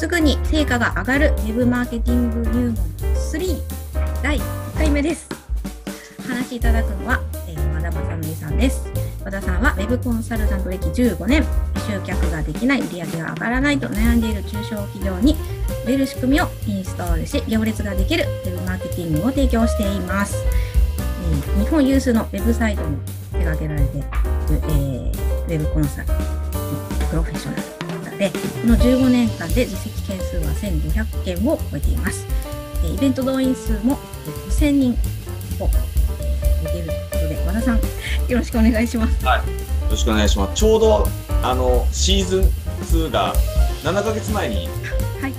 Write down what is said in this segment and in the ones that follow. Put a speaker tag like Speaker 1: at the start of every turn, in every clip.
Speaker 1: すぐに成果が上がるウェブマーケティング入門3第1回目です。話しいただくのは、えー、和田正則さんです。和田さんはウェブコンサルタント歴15年、集客ができない、売り上げが上がらないと悩んでいる中小企業に売れる仕組みをインストールし、行列ができるウェブマーケティングを提供しています。えー日本有数のウェブサイトも手掛けられている、えーウェブコンサルプロフェッショナルで、この15年間で実績件数は1500件を超えています。えーイベント動員数もえー5000人をえー超えているということで、和田さん、よろしくお願いします。
Speaker 2: よろしくお願いします。ちょうどあのシーズン2が7ヶ月前に
Speaker 1: はい、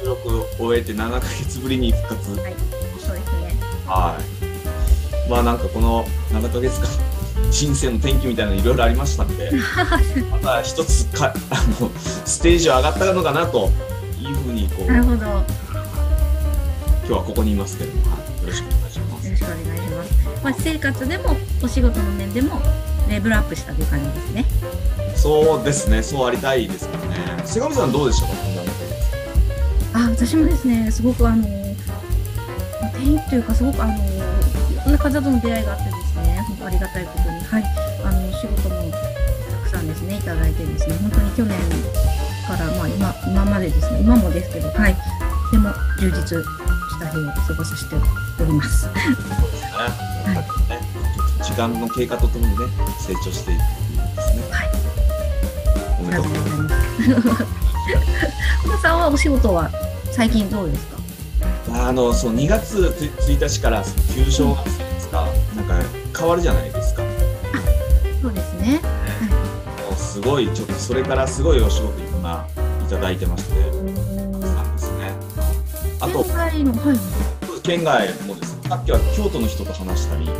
Speaker 2: 収録を終えて7ヶ月ぶりに復活。
Speaker 1: はい、そうですね。
Speaker 2: はい。まあなんかこの7ヶ月間人生の転機みたいなのいろいろありましたんで、また一つかあのステージは上がったのかなというふうにこう今
Speaker 1: なるほど。よ
Speaker 2: 日はここにいますけれども、はい、よろしくお願いします。
Speaker 1: ろしくお願いします。まあ、私生活でもお仕事の面でもレベルアップしたという感じですね。
Speaker 2: そうですね、そうありたいですけどね。瀬上さんどうでしたか、
Speaker 1: あ、私もですね、すごくあの、まあ転機というか、すごくあの、いろんな方との出会いがあってありがたいことに、はい、あの、仕事もたくさんですね、いただいてですね、本当に去年から、まあ今、今までですね、今もですけど、はい、とても充実した日を過ごさせております。
Speaker 2: そうですね。やっぱりね、時間の経過とともにね、成長していくっていうことですね。
Speaker 1: はい。
Speaker 2: おめでとうございます。
Speaker 1: 皆さんはお仕事は最近どうですか？
Speaker 2: あの、そう、2月1日から旧正月ですか、なんか変わるじゃないですか。
Speaker 1: そうですね。
Speaker 2: もうすごい、ちょっとそれからすごいお仕事今いただいてまして、なんですね。あと、
Speaker 1: 県外の、はい。
Speaker 2: 県外もですね、さっきは京都の人と話したり、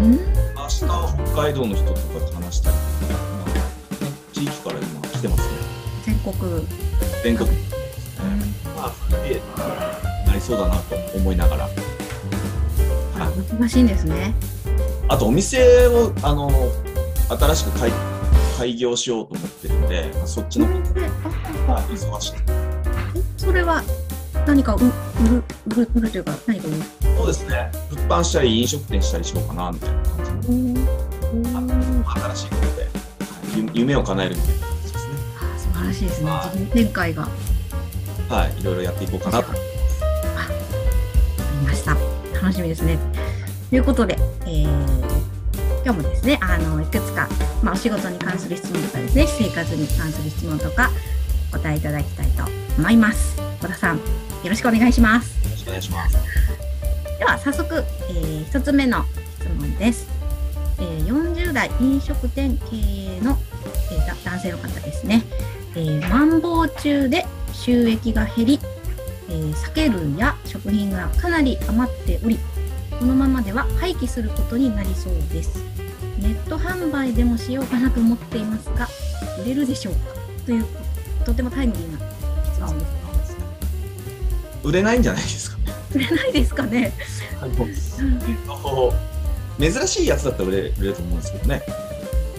Speaker 1: うん
Speaker 2: 明日は北海道の人とかと話したり、まあ地域から今来てますね。
Speaker 1: 全国。
Speaker 2: 全国。まあ、それでなりそうだなと思いながら。はい
Speaker 1: あ、難しいんですね。
Speaker 2: あとお店をあの新しく開開業しようと思ってるんで、まあそっちの方
Speaker 1: であ
Speaker 2: が忙しい。
Speaker 1: えそれは何かう売る売る売るというか何か売る？
Speaker 2: そうですね。物販したり飲食店したりしようかなみたいな感じの新しいことで、はいゆ夢を叶えるみたいな感じですね。
Speaker 1: あ素晴らしいですね。
Speaker 2: はい
Speaker 1: 自分展開があ
Speaker 2: はい、いろいろやっていこうかなと。
Speaker 1: りました。楽しみですね。ということで、えー今日もですね、あのいくつか、まあ、お仕事に関する質問とかですね、私生活に関する質問とかお答えいただきたいと思います。小田さん、よろしくお願いします。
Speaker 2: よろしくお願いします。
Speaker 1: では早速、えー、1つ目の質問です、えー40代飲食店経営の、えーだ男性の方ですね、えー、マンボウ中で収益が減り、えー酒類や食品がかなり余っておりこのままでは廃棄することになりそうです。ネット販売でもしようかなと思っていますが売れるでしょうか？というとてもタイムリーな質問です。
Speaker 2: 売れないんじゃないですか？ね。
Speaker 1: 売れないですかね？
Speaker 2: あのえっと珍しいやつだったら売れ売れると思うんですけどね。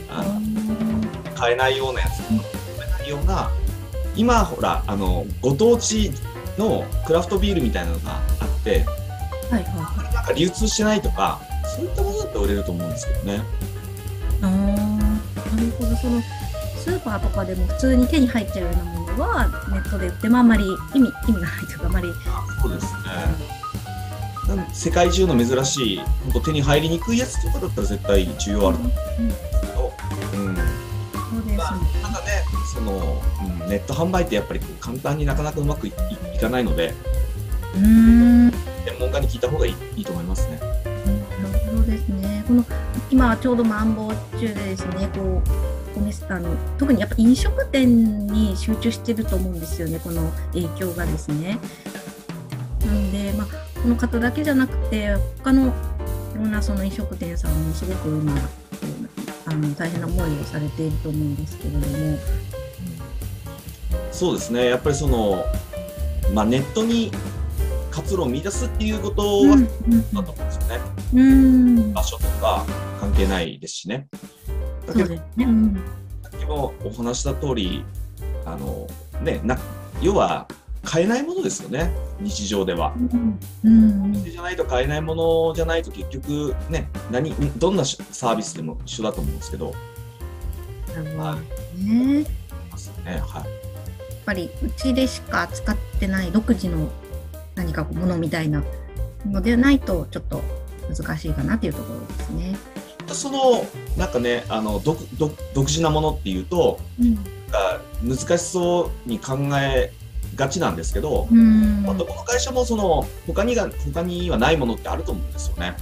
Speaker 2: あの買えないようなやつとか買えないような今ほらあのご当地のクラフトビールみたいなのがあって
Speaker 1: はいはい
Speaker 2: なんか流通してないとかそういったものだったら売れると思うんですけどね。
Speaker 1: あーなるほど。そのスーパーとかでも普通に手に入っちゃうようなものはネットで売ってもあんまり意味意味がないというかあんまり。
Speaker 2: そうですね。世界中の珍しい本当手に入りにくいやつとかだったら絶対需要あると思うんですけど、うん。
Speaker 1: そうですね。
Speaker 2: まあ、なんかねその、うん、ネット販売ってやっぱり簡単になかなかうまくいかないので。
Speaker 1: うーん
Speaker 2: 門家に聞いた方がいいいいと思いますね。
Speaker 1: ほどですね。この今はちょうどマンボウ中でですねこうお店あの特にやっぱ飲食店に集中してると思うんですよねこの影響がですね。なのでまあこの方だけじゃなくて他のいろんなその飲食店さんもすごく今あの大変な思いをされていると思うんですけれども。
Speaker 2: そうですね。やっぱりその、まあ、ネットに活路を見出すっていうことは、
Speaker 1: うん
Speaker 2: だと思うんですよね。
Speaker 1: うん。
Speaker 2: 場所とか関係ないですしね。だけど
Speaker 1: ね。うん
Speaker 2: さっきもお話した通りあのねな要は買えないものですよね。日常では。
Speaker 1: うん。うん。
Speaker 2: 店じゃないと買えないものじゃないと結局ね何どんなサービスでも一緒だと思うんですけど。
Speaker 1: なるほどね。やっ
Speaker 2: ますね。はい。
Speaker 1: ぱりうちでしか使ってない独自の何かものみたいなのでないとちょっと難しいかなっていうところですね。
Speaker 2: そのなんかねあの独独独自なものっていうと
Speaker 1: うん
Speaker 2: が難しそうに考えがちなんですけど、
Speaker 1: うん
Speaker 2: まあ、どこの会社もその他にが他にはないものってあると思うんですよね。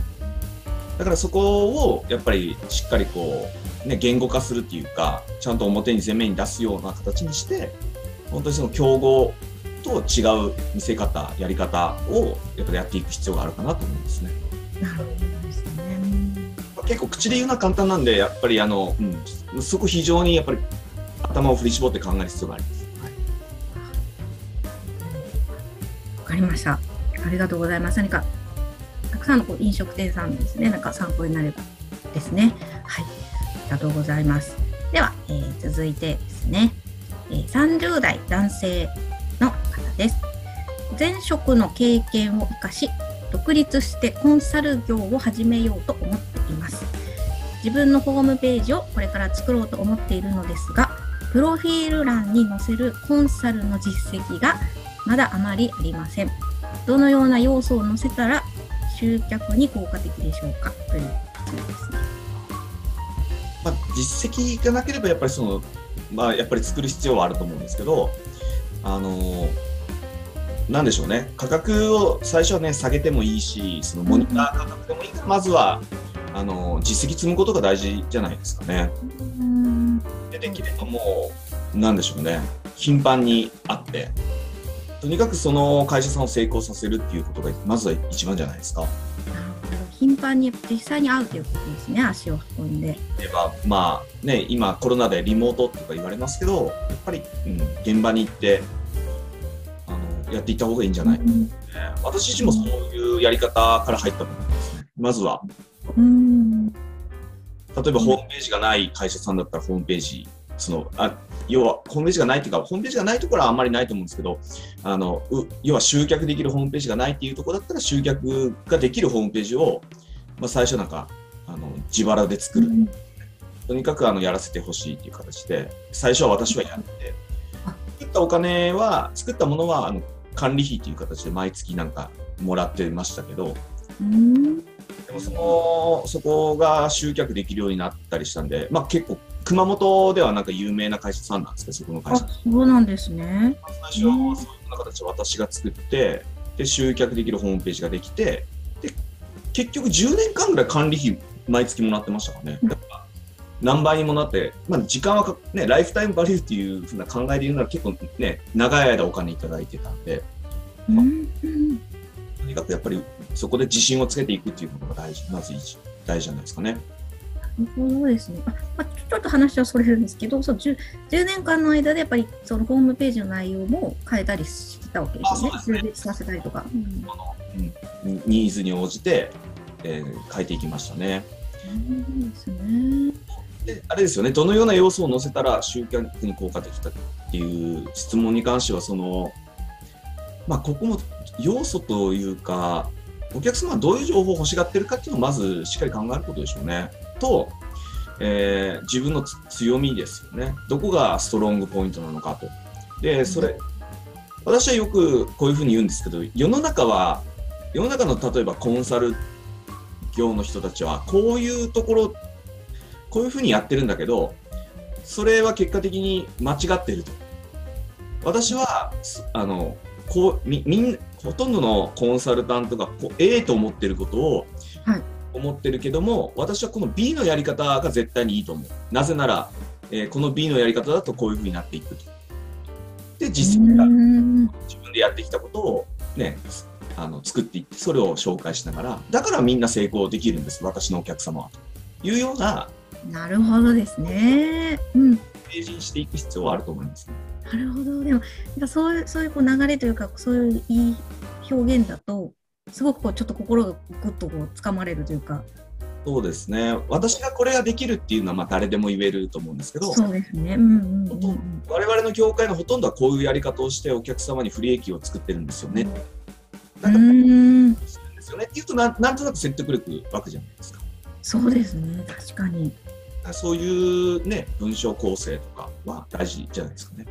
Speaker 2: だからそこをやっぱりしっかりこう、ね、言語化するっていうかちゃんと表に前面に出すような形にして本当にその競合と違う見せ方やり方をやっぱりやっていく必要があるかなと思うんですね。
Speaker 1: なるほどですね。
Speaker 2: 結構口で言うのは簡単なんでやっぱりあの、うん、そこ非常にやっぱり頭を振り絞って考える必要があります。はい
Speaker 1: わかりました。ありがとうございます。何かたくさんのこう飲食店さんですね、なんか参考になればですね。はい、ありがとうございます。では、えー続いてですね、えー30代男性です。前職の経験を生かし、独立してコンサル業を始めようと思っています。自分のホームページをこれから作ろうと思っているのですが、プロフィール欄に載せるコンサルの実績がまだあまりありません。どのような要素を載せたら集客に効果的でしょうか？という質問ですね。
Speaker 2: まあ、実績がなければやっぱりその、まあ、やっぱり作る必要はあると思うんですけど、あのなんでしょうね。価格を最初はね下げてもいいしそのモニター価格でもいい。からまずはあの実績積むことが大事じゃないですかね。
Speaker 1: うん。
Speaker 2: でできればもうなんでしょうね。頻繁に会って。とにかくその会社さんを成功させるっていうことがまずは一番じゃないですか。
Speaker 1: 頻繁に実際に会うということですね、足を運んで。
Speaker 2: 例えばまあね今コロナでリモートとか言われますけどやっぱり、うん、現場に行ってやっていった方がいいんじゃない？か、ね、私自身もそういうやり方から入ったと思うんですね。まずは。
Speaker 1: うん。
Speaker 2: 例えばホームページがない会社さんだったらホームページそのあ要はホームページがないっていうかホームページがないところはあんまりないと思うんですけどあのう要は集客できるホームページがないっていうところだったら集客ができるホームページを、まあ、最初なんかあの自腹で作る、とにかくあのやらせてほしいっていう形で最初は私はやって
Speaker 1: あ
Speaker 2: 作ったお金は作ったものはあの管理費っていう形で毎月なんかもらってましたけど
Speaker 1: うん
Speaker 2: でもそのそこが集客できるようになったりしたんで、まあ、結構熊本ではなんか有名な会社さんなんですけどそこの会
Speaker 1: あ
Speaker 2: 社
Speaker 1: そうなんですね。
Speaker 2: 最初はそういう形で私が作ってで集客できるホームページができてで結局10年間ぐらい管理費毎月もらってましたからね。だから何倍にもなって、まあ、時間はか、ね、ライフタイムバリューっていうふうな考えで言うなら結構ね長い間お金いただいてたんで
Speaker 1: うんうん
Speaker 2: とにかくやっぱりそこで自信をつけていくっていうことが大事まず一大事じゃないですかね。
Speaker 1: なるほどですね。あまあ、ちょっと話はそれるんですけど、そう 10, 10年間の間でやっぱりそのホームページの内容も変えたりしてたわけですよね。
Speaker 2: すね
Speaker 1: 充実させたりとか。うん
Speaker 2: うん、ニニーズに応じて、えー変えていきましたね。
Speaker 1: そうですね。
Speaker 2: であれですよねどのような要素を載せたら集客に効果的だっていう質問に関してはそのまあここも要素というかお客様はどういう情報を欲しがってるかっていうのをまずしっかり考えることでしょうね。と、えー自分の強みですよね。どこがストロングポイントなのかと。でそれ私はよくこういうふうに言うんですけど世の中は世の中の例えばコンサル業の人たちはこういうところこういうふうにやってるんだけどそれは結果的に間違ってると。私はすあのこうみみんほとんどのコンサルタントがこう A と思ってることを
Speaker 1: はい。
Speaker 2: 思ってるけども、私はこの B のやり方が絶対にいいと思う。なぜなら、えーこの B のやり方だとこういうふうになっていくと。で実績が
Speaker 1: うん。
Speaker 2: 自分でやってきたことをねあの作っていってそれを紹介しながら。だからみんな成功できるんです私のお客様は。というような
Speaker 1: なるほどですね。うん。
Speaker 2: ページにしていく必要はあると思いますね。
Speaker 1: なるほど。でも、なんかそういう、そういうこう流れというか、そういういい表現だと、すごくこう、ちょっと心がぐっとこう、掴まれるというか、
Speaker 2: そうですね。私がこれができるっていうのはまあ誰でも言えると思うんですけど、
Speaker 1: そうですね。うんうんうんうん。
Speaker 2: 我々の業界のほとんどはこういうやり方をしてお客様に不利益を作ってるんですよね。
Speaker 1: う
Speaker 2: だから
Speaker 1: ーん、
Speaker 2: するんですよねっていうとなんなんとなく説得力湧くじゃないですか。
Speaker 1: そうですね。確かに。
Speaker 2: そういうね文章構成とかは大事じゃないですかね。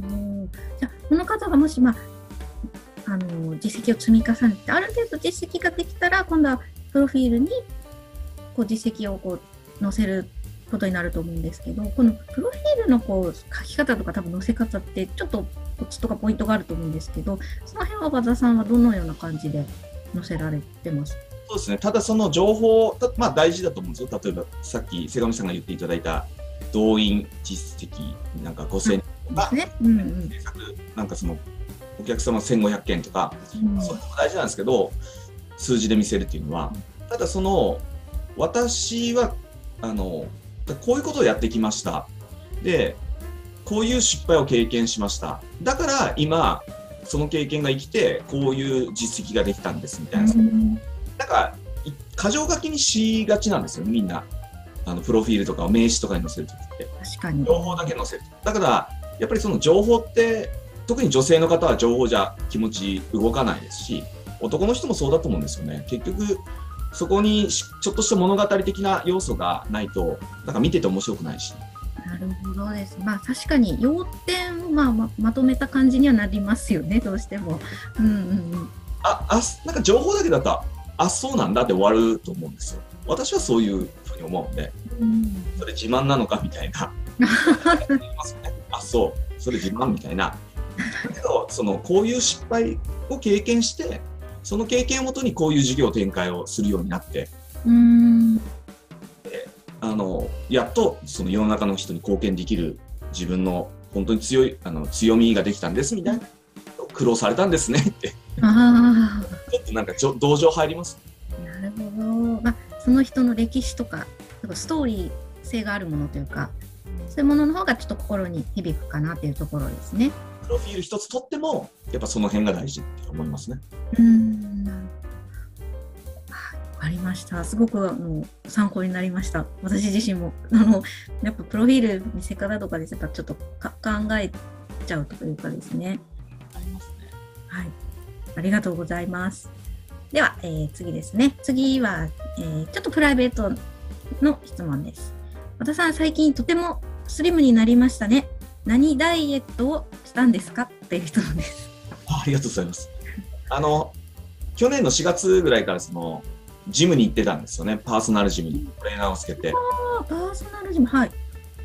Speaker 1: なるほどじゃあこの方がもし、まあ、あの実績を積み重ねてある程度実績ができたら今度はプロフィールにこう実績をこう載せることになると思うんですけどこのプロフィールのこう書き方とか多分載せ方ってちょっとコツとかポイントがあると思うんですけどその辺は和田さんはどのような感じで載せられてます
Speaker 2: そうですね。ただその情報、たまあ大事だと思うんですよ。例えばさっき瀬上さんが言っていただいた動員実績なんか5000とか、
Speaker 1: ね。うんうん
Speaker 2: 制作なんかそのお客様1500件とか、
Speaker 1: うん
Speaker 2: そういうのも大事なんですけど、数字で見せるっていうのは、ただその私はあのこういうことをやってきました。で、こういう失敗を経験しました。だから今その経験が生きてこういう実績ができたんですみたいな。
Speaker 1: うん
Speaker 2: なんか、い過剰書きにしがちなんですよ、みんな。あのプロフィールとかを名刺とかに載せるときって。
Speaker 1: 確かに。
Speaker 2: 情報だけ載せる。だから、やっぱりその情報って、特に女性の方は情報じゃ気持ち動かないですし、男の人もそうだと思うんですよね。結局、そこにしちょっとした物語的な要素がないと、なんか見てて面白くないし。
Speaker 1: なるほどです。まあ確かに要点をまあままとめた感じにはなりますよね、どうしても。うんうんうん。
Speaker 2: あ、あ、なんか情報だけだったら、あ、そうなんだって終わると思うんですよ。私はそういうふうに思うんで。
Speaker 1: うん
Speaker 2: それ自慢なのかみたいな。あ、そう、それ自慢みたいな。だけど、その、こういう失敗を経験して、その経験をもとにこういう事業展開をするようになって、
Speaker 1: うん
Speaker 2: あの、やっとその世の中の人に貢献できる自分の本当に強い、あの、強みができたんですみたいな。苦労されたんですねって、
Speaker 1: あ
Speaker 2: ちょっとなんかちょ同情入ります？
Speaker 1: あ、なるほど。まあその人の歴史とか、ストーリー性があるものというか、そういうものの方がちょっと心に響くかなっていうところですね。
Speaker 2: プロフィール一つ取っても、やっぱその辺が大事って思いますね。
Speaker 1: うん。なるほどはいわかりました。すごくあの参考になりました。私自身も。あの、やっぱプロフィール見せ方とかで、やっぱちょっとか考えちゃうというかですね。
Speaker 2: あり
Speaker 1: がとうございます。では、えー次ですね。次は、えーちょっとプライベートの質問です。和田さん、最近とてもスリムになりましたね。何ダイエットをしたんですか？っていう人なんです。
Speaker 2: あ ありがとうございます。あの、去年の4月ぐらいからその、ジムに行ってたんですよね。パーソナルジムにトレーナーをつけて。
Speaker 1: あパーソナルジム、はい。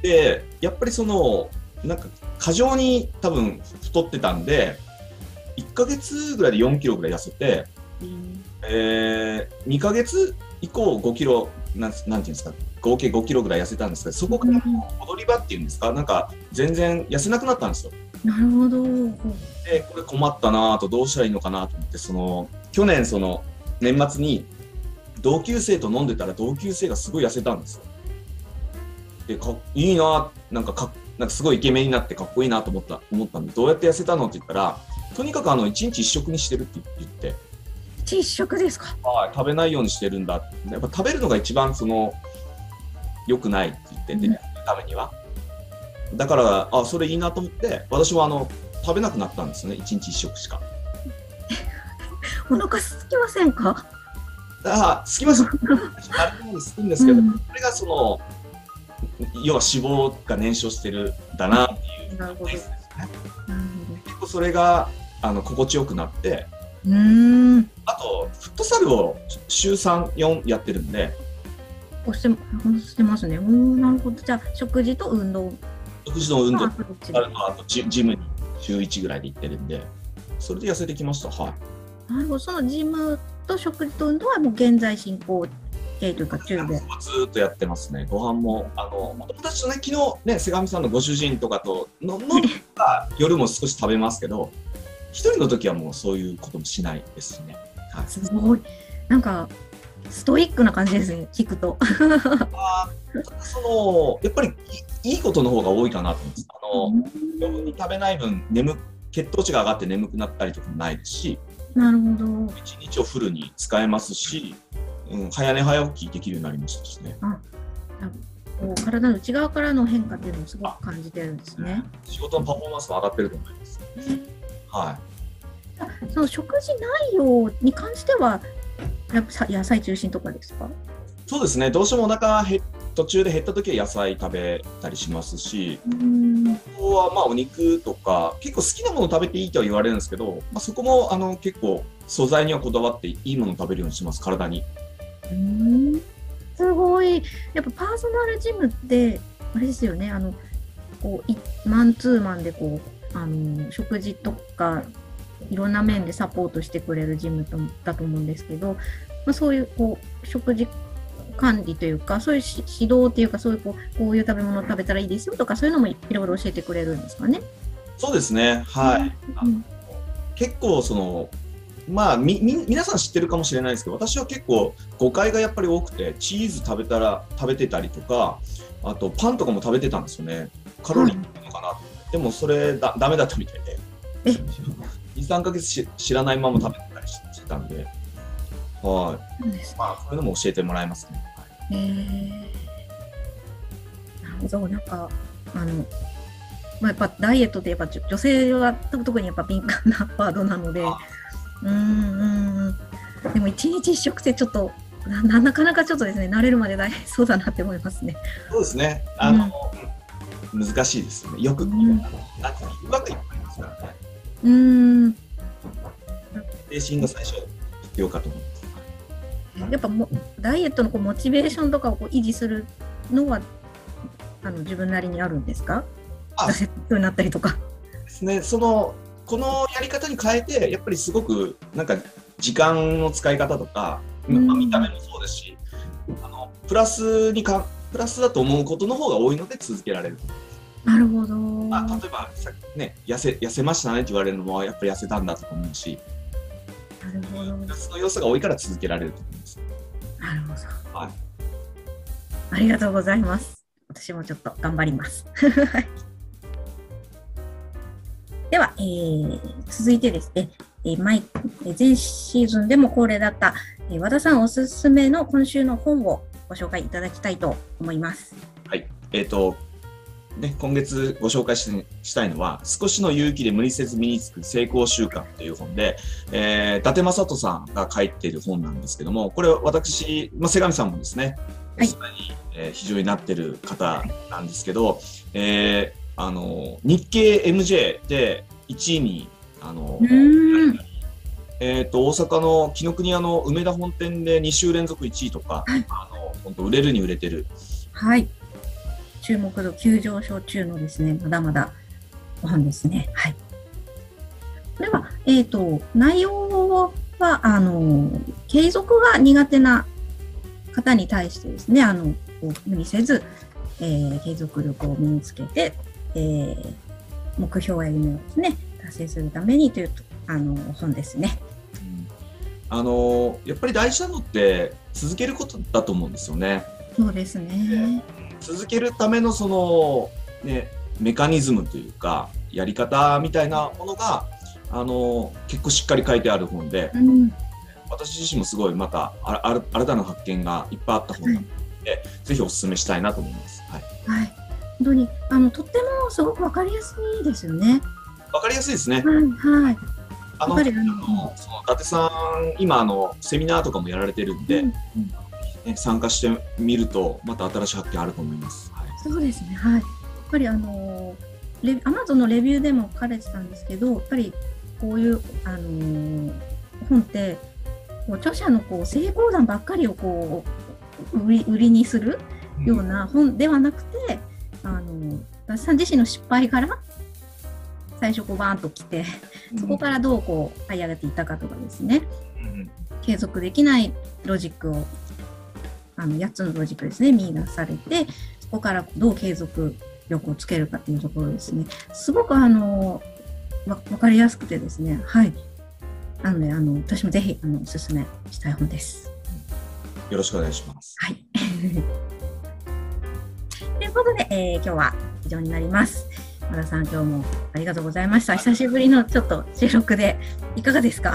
Speaker 2: で、やっぱりその、なんか過剰に多分太ってたんで、1ヶ月ぐらいで4キロぐらい痩せて、えー、2ヶ月以降5キロ、なんなんていうんですか、合計5キロぐらい痩せたんですけど、そこから踊り場っていうんですか、なんか全然痩せなくなったんですよ。
Speaker 1: なるほど。
Speaker 2: で、これ困ったなぁと、どうしたらいいのかなと思って、その、去年、その、年末に、同級生と飲んでたら、同級生がすごい痩せたんですよ。で、かいいなぁなんかか、なんかすごいイケメンになってかっこいいなと思った、思ったんで、どうやって痩せたのって言ったら、とにかくあの、1日1食にしてるって言って、
Speaker 1: 一食ですか？
Speaker 2: はい、食べないようにしてるんだ。やっぱ食べるのが一番その、良くないって言ってて、
Speaker 1: うん
Speaker 2: ためには。だから、あ、それいいなと思って、私もあの、食べなくなったんですね。1日1食しか。
Speaker 1: お腹空きませんか？
Speaker 2: あ、すきます。あれでもすくんですけど、
Speaker 1: うん
Speaker 2: これがその、要は脂肪が燃焼してるんだなっていう。
Speaker 1: なるほど。なる
Speaker 2: 結構それが、あの、心地よくなって。
Speaker 1: うーん。
Speaker 2: あと、フットサルを週3、4やってるんで、
Speaker 1: 押して押してますね。おーなるほど。じゃあ食事と運動。
Speaker 2: 食事の運動
Speaker 1: あ
Speaker 2: とあとジジムに週1ぐらいで行ってるんで、それで痩せてきました。はい。
Speaker 1: なるほど。そのジムと食事と運動はもう現在進行形というか中で。
Speaker 2: ずーっとやってますね。ご飯も、あの、お友達とね、昨日ね、瀬上さんのご主人とかとの飲んだ夜も少し食べますけど、一人の時はもうそういうこともしないですしね。はい。
Speaker 1: すごい。なんかストイックな感じですね。聞くと。
Speaker 2: あーその、やっぱりいいいことの方が多いかなと思うんです。あの、余分に食べない分、眠、血糖値が上がって眠くなったりとかもないですし、
Speaker 1: なるほど。
Speaker 2: 一日をフルに使えますし、うん、早寝早起きできるようになりましたしね。
Speaker 1: こう体の内側からの変化っていうのをすごく感じてるんですね。
Speaker 2: 仕事のパフォーマンスも上がってると思います。は
Speaker 1: その食事内容に関しては、やっぱさ野菜中心とかですか？
Speaker 2: い。そうですね。どうしてもお腹へ途中で減った時は野菜食べたりしますし、
Speaker 1: うん。
Speaker 2: あとはまあお肉とか結構好きなもの食べていいとは言われるんですけど、まあ、そこもあの結構素材にはこだわっていいものを食べるようにします体に。
Speaker 1: うんすごい。やっぱパーソナルジムって、あれですよね、あの、こういマンツーマンでこう、あの、食事とか、いろんな面でサポートしてくれるジムとだと思うんですけど、まあ、そういうこう食事管理というか、そういうし指導っていうか、そういうこうこういう食べ物を食べたらいいですよとか、そういうのもいろいろ教えてくれるんですかね？
Speaker 2: そうですね。はい。
Speaker 1: うん
Speaker 2: 結構そのまあみみ皆さん知ってるかもしれないですけど私は結構誤解がやっぱり多くてチーズ食べたら食べてたりとかあとパンとかも食べてたんですよねカロリーでもそれだダメだったみたいで。
Speaker 1: え
Speaker 2: ？23ヶ月し知らないまま食べてたりしてたんで。はい。まあそういうのも教えてもらえますね、はい
Speaker 1: なるほど、なんか、あの、まあ、やっぱダイエットってやっぱ女女性は特にやっぱ敏感なワードなので、
Speaker 2: あ。
Speaker 1: うんうんうん。でも一日一食ってちょっとな、ななかなかちょっとですね、慣れるまで大変そうだなって思いますね。
Speaker 2: そうですね。あの、難しいですよね。よく、
Speaker 1: うん。
Speaker 2: なんていうのうまくいっぱいいますからね。
Speaker 1: うん。
Speaker 2: 精神が最初必要かと思います
Speaker 1: やっぱもダイエットのこうモチベーションとかをこう維持するのはあの自分なりにあるんですか？
Speaker 2: あ。
Speaker 1: 挫折になったりとか。
Speaker 2: ですね、そのこのやり方に変えてやっぱりすごくなんか時間の使い方とか、
Speaker 1: うん。
Speaker 2: まあ見た目もそうですしあのプラスにかプラスだと思うことの方が多いので続けられる、
Speaker 1: なるほど。
Speaker 2: まあ、例えばさ、ね、痩せ痩せましたねって言われるのもやっぱり痩せたんだと思うし
Speaker 1: なるほど。
Speaker 2: プラスの要素が多いから続けられると思います。
Speaker 1: なるほど。
Speaker 2: はい
Speaker 1: ありがとうございます。私もちょっと頑張ります。は いでは、えー続いてですね、えー毎えー前シーズンでも恒例だった、えー和田さんおすすめの今週の本をご紹介いただきたいと思います。
Speaker 2: はいえーとね、今月ご紹介ししたいのは「少しの勇気で無理せず身につく成功習慣」という本で、えー、伊達正人さんが書いている本なんですけどもこれ私、まあ、瀬上さんもですね、
Speaker 1: はい
Speaker 2: に、えー非常になってる方なんですけど、えーあの日経 MJ で1位にあの。えー、と大阪の紀ノ国屋の梅田本店で2週連続1位とか、
Speaker 1: はい
Speaker 2: 本当売れるに売れてる
Speaker 1: はい。注目度急上昇中のですね、まだまだご本ですね。はい。これは、えっ、と、内容は、あの、継続が苦手な方に対してですね、あの、こう無理せず、えー継続力を身につけて、えー目標や夢をですね、達成するためにという、あの、本ですね。
Speaker 2: あのやっぱり大事なのって続けることだと思うんですよね。
Speaker 1: そうですね。
Speaker 2: 続けるためのその、ね、メカニズムというかやり方みたいなものがあの結構しっかり書いてある本で
Speaker 1: うん。
Speaker 2: 私自身もすごいまたああ新たな発見がいっぱいあった本なので、ぜひお勧めしたいなと思います。はい、
Speaker 1: はい。本当に、あの、とってもすごくわかりやすいですよね。
Speaker 2: わかりやすいですね。
Speaker 1: はい、はい。
Speaker 2: あの
Speaker 1: あの
Speaker 2: その伊達さん今あのセミナーとかもやられてるんで、
Speaker 1: うん
Speaker 2: ね、参加してみるとまた新しい発見あると思います。はい
Speaker 1: そうですね、はい。やっぱりあのレアマゾンのレビューでも書かれてたんですけど、やっぱりこういうあの本ってこう著者のこう成功談ばっかりをこう売り売りにするような本ではなくて、あの私さん自身の失敗から最初こうバーンと来て、そこからどうこう這い上げていったかとかですね、
Speaker 2: うん
Speaker 1: 継続できないロジックをあの8つのロジックですね。見出されてそこからどう継続力をつけるかっていうところですね。すごくあのわ分かりやすくてですね。はい。なのであの私もぜひあのおすすめしたい本です。
Speaker 2: よろしくお願いします。
Speaker 1: はい。ということで、えー今日は以上になります。和田さん、今日もありがとうございました。久しぶりのちょっと収録でいかがですか？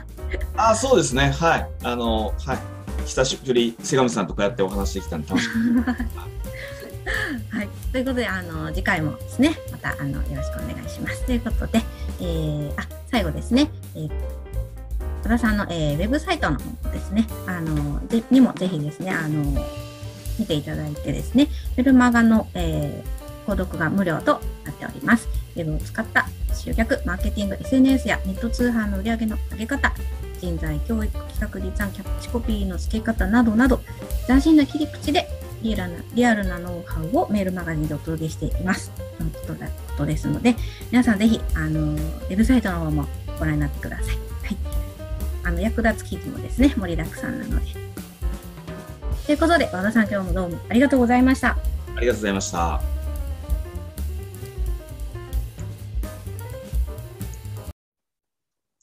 Speaker 2: あ、そうですね。はい。あの、はい。久しぶり、瀬上さんとこうやってお話できたんで楽しかった。
Speaker 1: はい、ということであの次回もですねまたあのよろしくお願いします。ということで、えー、あ最後ですね、えー、和田さんの、えー、ウェブサイトの方ですねあのでにもぜひですねあの見ていただいてですねウェブマガの、えー、購読が無料となっております。ウェブを使った集客、マーケティング、SNS やネット通販の売り上げの上げ方、人材教育、企画立案、キャッチコピーの付け方などなど、斬新な切り口でリアルなリアルなノウハウをメールマガジンでお届けしています。ということことですので、皆さんぜひ、あの、ウェブサイトの方もご覧になってください。はい。あの、役立つ記事もですね、盛りだくさんなので。ということで、和田さん今日もどうもありがとうございました。
Speaker 2: ありがとうございました。